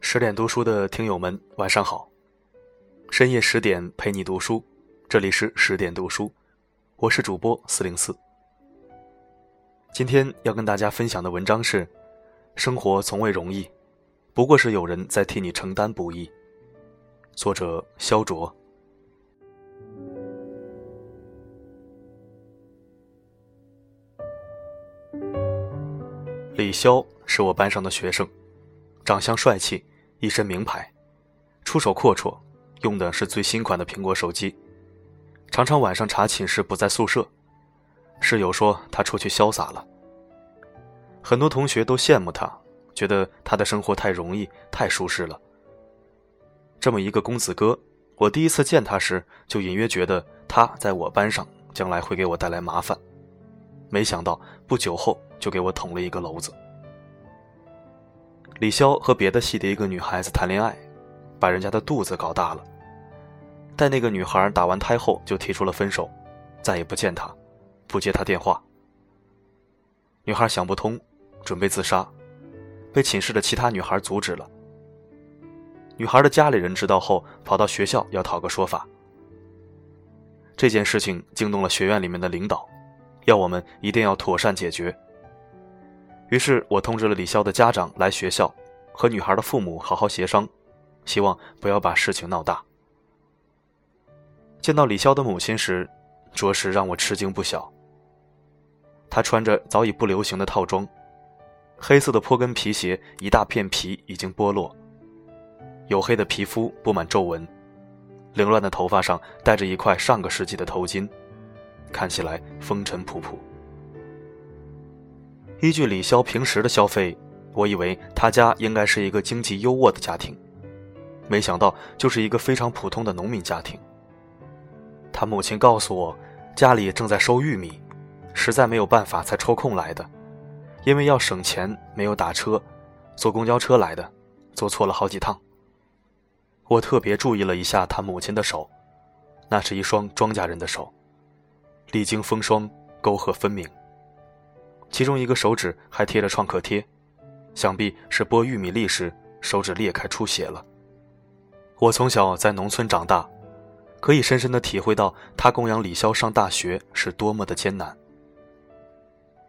十点读书的听友们，晚上好！深夜十点陪你读书，这里是十点读书，我是主播四零四。今天要跟大家分享的文章是：生活从未容易，不过是有人在替你承担不易。作者：肖卓。李潇是我班上的学生，长相帅气。一身名牌，出手阔绰，用的是最新款的苹果手机，常常晚上查寝室不在宿舍，室友说他出去潇洒了。很多同学都羡慕他，觉得他的生活太容易，太舒适了。这么一个公子哥，我第一次见他时就隐约觉得他在我班上将来会给我带来麻烦，没想到不久后就给我捅了一个篓子。李潇和别的系的一个女孩子谈恋爱，把人家的肚子搞大了。待那个女孩打完胎后，就提出了分手，再也不见他，不接他电话。女孩想不通，准备自杀，被寝室的其他女孩阻止了。女孩的家里人知道后，跑到学校要讨个说法。这件事情惊动了学院里面的领导，要我们一定要妥善解决。于是我通知了李潇的家长来学校，和女孩的父母好好协商，希望不要把事情闹大。见到李潇的母亲时，着实让我吃惊不小。她穿着早已不流行的套装，黑色的坡跟皮鞋，一大片皮已经剥落，黝黑的皮肤布满皱纹，凌乱的头发上戴着一块上个世纪的头巾，看起来风尘仆仆。依据李潇平时的消费，我以为他家应该是一个经济优渥的家庭，没想到就是一个非常普通的农民家庭。他母亲告诉我，家里正在收玉米，实在没有办法才抽空来的，因为要省钱，没有打车，坐公交车来的，坐错了好几趟。我特别注意了一下他母亲的手，那是一双庄稼人的手，历经风霜，沟壑分明。其中一个手指还贴着创可贴，想必是剥玉米粒时手指裂开出血了。我从小在农村长大，可以深深的体会到他供养李潇上大学是多么的艰难。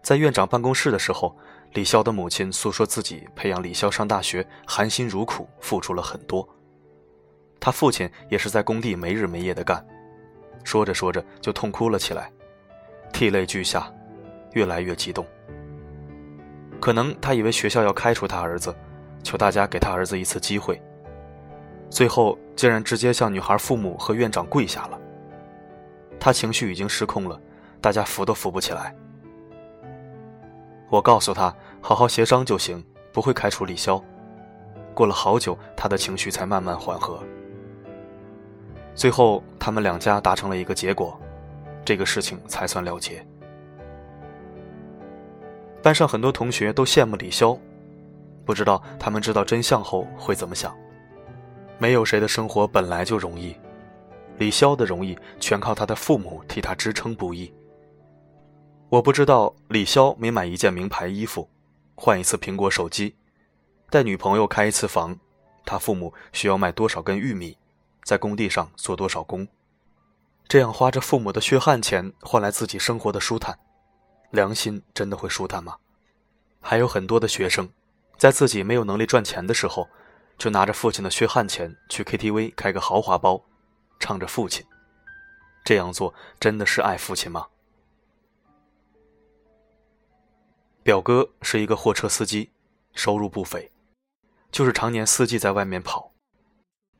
在院长办公室的时候，李潇的母亲诉说自己培养李潇上大学含辛茹苦，付出了很多。他父亲也是在工地没日没夜的干，说着说着就痛哭了起来，涕泪俱下。越来越激动，可能他以为学校要开除他儿子，求大家给他儿子一次机会。最后竟然直接向女孩父母和院长跪下了。他情绪已经失控了，大家扶都扶不起来。我告诉他好好协商就行，不会开除李潇。过了好久，他的情绪才慢慢缓和。最后他们两家达成了一个结果，这个事情才算了结。班上很多同学都羡慕李潇，不知道他们知道真相后会怎么想。没有谁的生活本来就容易，李潇的容易全靠他的父母替他支撑不易。我不知道李潇每买一件名牌衣服，换一次苹果手机，带女朋友开一次房，他父母需要卖多少根玉米，在工地上做多少工，这样花着父母的血汗钱换来自己生活的舒坦。良心真的会舒坦吗？还有很多的学生，在自己没有能力赚钱的时候，就拿着父亲的血汗钱去 KTV 开个豪华包，唱着父亲。这样做真的是爱父亲吗？表哥是一个货车司机，收入不菲，就是常年四季在外面跑。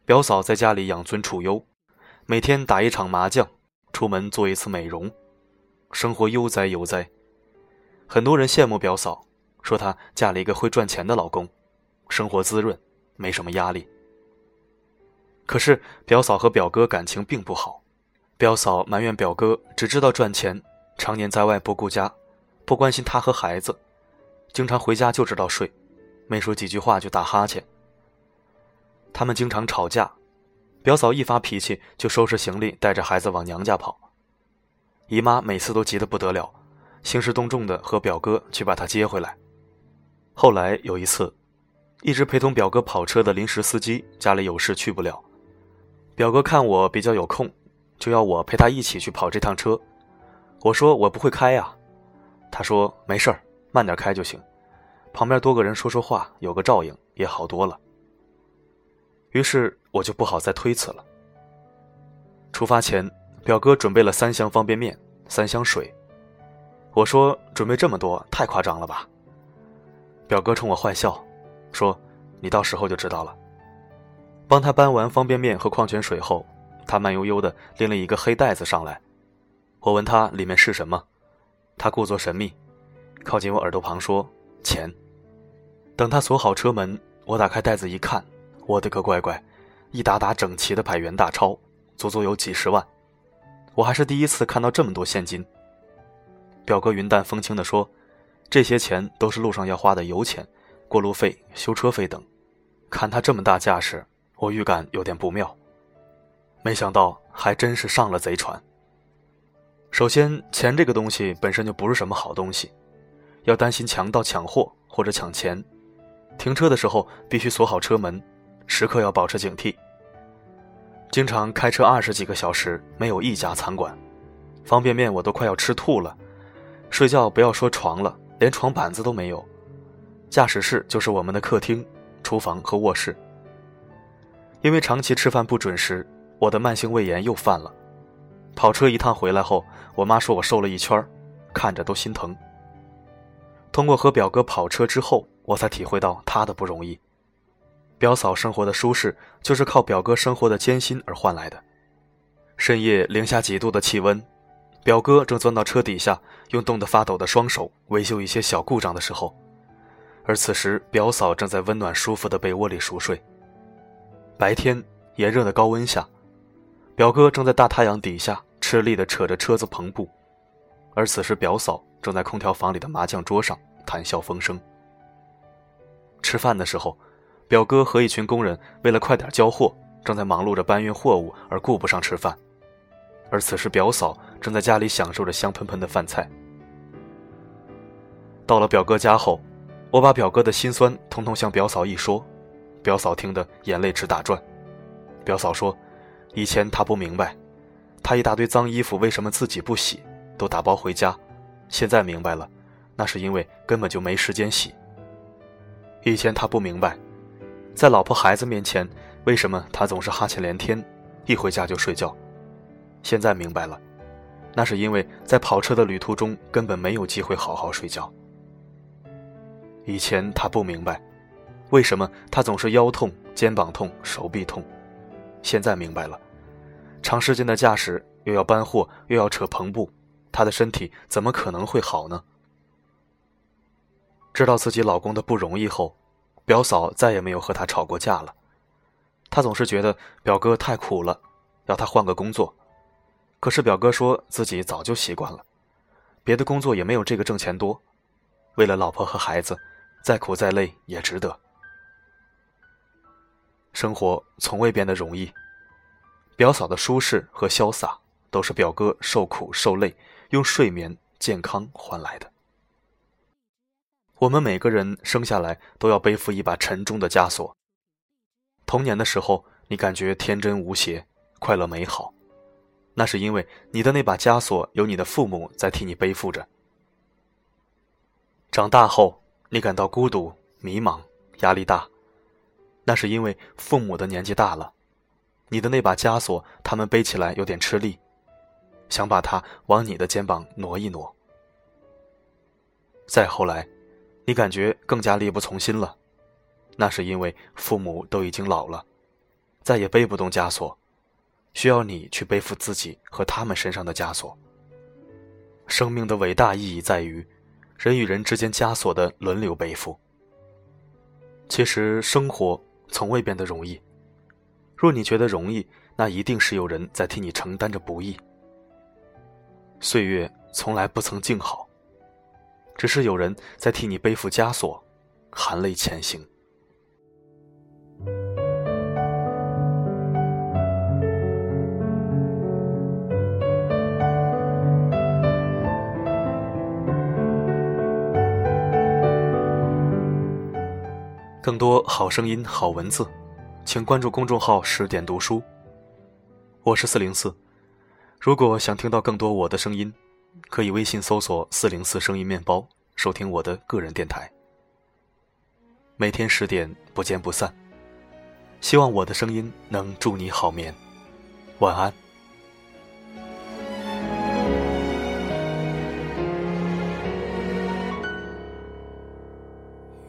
表嫂在家里养尊处优，每天打一场麻将，出门做一次美容，生活悠哉悠哉。很多人羡慕表嫂，说她嫁了一个会赚钱的老公，生活滋润，没什么压力。可是表嫂和表哥感情并不好，表嫂埋怨表哥只知道赚钱，常年在外不顾家，不关心她和孩子，经常回家就知道睡，没说几句话就打哈欠。他们经常吵架，表嫂一发脾气就收拾行李带着孩子往娘家跑，姨妈每次都急得不得了。兴师动众的和表哥去把他接回来。后来有一次，一直陪同表哥跑车的临时司机家里有事去不了，表哥看我比较有空，就要我陪他一起去跑这趟车。我说我不会开呀，他说没事儿，慢点开就行，旁边多个人说说话，有个照应也好多了。于是我就不好再推辞了。出发前，表哥准备了三箱方便面，三箱水。我说准备这么多，太夸张了吧？表哥冲我坏笑，说：“你到时候就知道了。”帮他搬完方便面和矿泉水后，他慢悠悠地拎了一个黑袋子上来。我问他里面是什么，他故作神秘，靠近我耳朵旁说：“钱。”等他锁好车门，我打开袋子一看，我的个乖乖，一沓沓整齐的百元大钞。足足有几十万，我还是第一次看到这么多现金。表哥云淡风轻地说：“这些钱都是路上要花的油钱、过路费、修车费等。”看他这么大架势，我预感有点不妙。没想到还真是上了贼船。首先，钱这个东西本身就不是什么好东西，要担心强盗抢货或者抢钱。停车的时候必须锁好车门，时刻要保持警惕。经常开车二十几个小时，没有一家餐馆，方便面我都快要吃吐了。睡觉不要说床了，连床板子都没有。驾驶室就是我们的客厅、厨房和卧室。因为长期吃饭不准时，我的慢性胃炎又犯了。跑车一趟回来后，我妈说我瘦了一圈，看着都心疼。通过和表哥跑车之后，我才体会到他的不容易。表嫂生活的舒适，就是靠表哥生活的艰辛而换来的。深夜零下几度的气温，表哥正钻到车底下，用冻得发抖的双手维修一些小故障的时候，而此时表嫂正在温暖舒服的被窝里熟睡。白天炎热的高温下，表哥正在大太阳底下吃力地扯着车子篷布，而此时表嫂正在空调房里的麻将桌上谈笑风生。吃饭的时候。表哥和一群工人为了快点交货，正在忙碌着搬运货物，而顾不上吃饭。而此时，表嫂正在家里享受着香喷喷的饭菜。到了表哥家后，我把表哥的心酸通通向表嫂一说，表嫂听得眼泪直打转。表嫂说：“以前她不明白，她一大堆脏衣服为什么自己不洗，都打包回家。现在明白了，那是因为根本就没时间洗。以前她不明白。”在老婆孩子面前，为什么他总是哈欠连天，一回家就睡觉？现在明白了，那是因为在跑车的旅途中根本没有机会好好睡觉。以前他不明白，为什么他总是腰痛、肩膀痛、手臂痛？现在明白了，长时间的驾驶又要搬货又要扯篷布，他的身体怎么可能会好呢？知道自己老公的不容易后。表嫂再也没有和他吵过架了，他总是觉得表哥太苦了，要他换个工作。可是表哥说自己早就习惯了，别的工作也没有这个挣钱多。为了老婆和孩子，再苦再累也值得。生活从未变得容易，表嫂的舒适和潇洒，都是表哥受苦受累，用睡眠健康换来的。我们每个人生下来都要背负一把沉重的枷锁。童年的时候，你感觉天真无邪、快乐美好，那是因为你的那把枷锁有你的父母在替你背负着。长大后，你感到孤独、迷茫、压力大，那是因为父母的年纪大了，你的那把枷锁他们背起来有点吃力，想把它往你的肩膀挪一挪。再后来。你感觉更加力不从心了，那是因为父母都已经老了，再也背不动枷锁，需要你去背负自己和他们身上的枷锁。生命的伟大意义在于，人与人之间枷锁的轮流背负。其实生活从未变得容易，若你觉得容易，那一定是有人在替你承担着不易。岁月从来不曾静好。只是有人在替你背负枷锁，含泪前行。更多好声音、好文字，请关注公众号“十点读书”。我是四零四。如果想听到更多我的声音，可以微信搜索“四零四声音面包”，收听我的个人电台。每天十点不见不散。希望我的声音能助你好眠，晚安。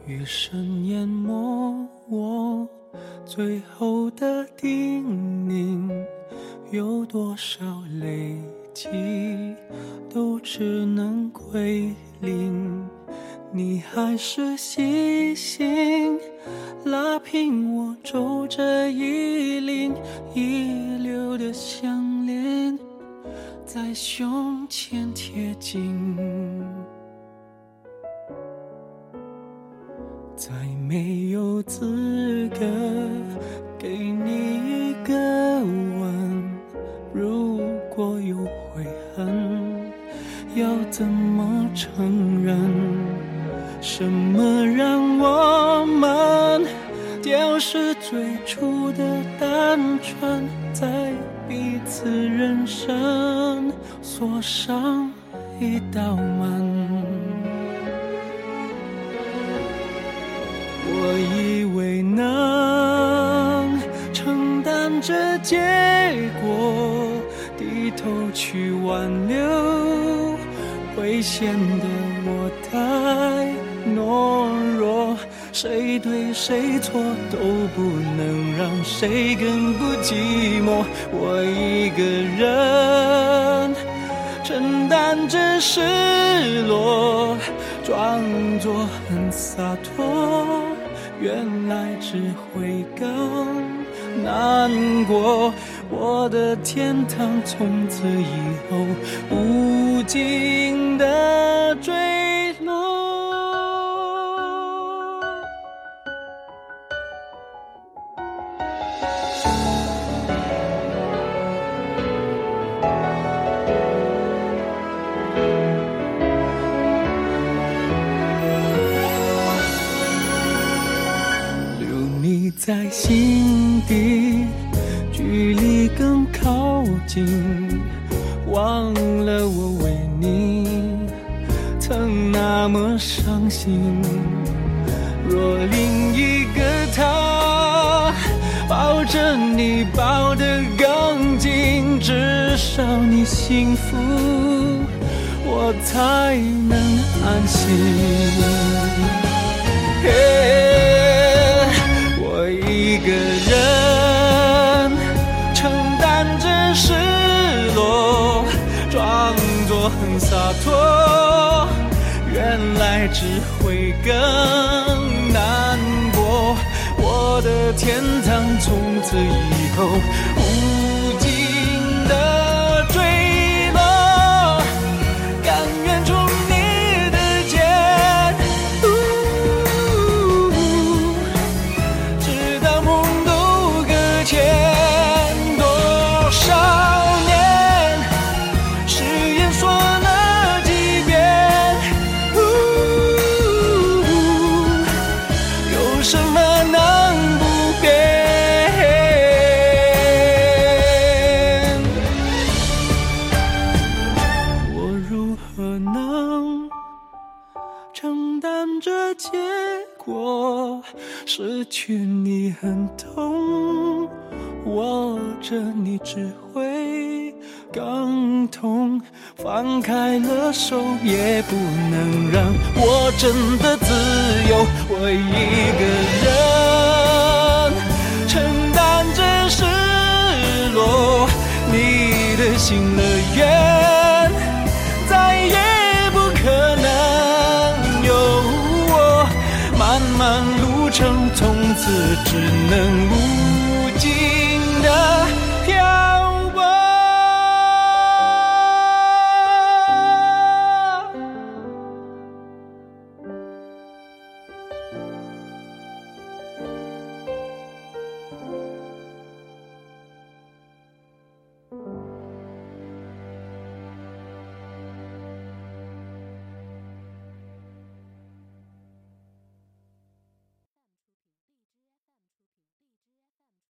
雨声淹没我最后的叮咛，有多少累积都只能归零，你还是细心拉平我皱着衣领遗留的项链，在胸前贴紧。再没有资格给你一个吻，如果有悔恨，要怎么承认？什么让我们丢失最初的单纯，在彼此人生锁上一道门？我以为能承担这结果，低头去挽留，会显得我太懦弱。谁对谁错都不能让谁更不寂寞。我一个人承担着失落，装作很洒脱。原来只会更难过，我的天堂从此以后无尽的坠落。心底，距离更靠近。忘了我为你曾那么伤心。若另一个他抱着你抱得更紧，至少你幸福，我才能安心。我一个人承担着失落，装作很洒脱，原来只会更难过。我的天堂从此以后。着你只会更痛。放开了手也不能让我真的自由。我一个人承担着失落，你的心乐园再也不可能有我。漫漫路。程从此只能无飘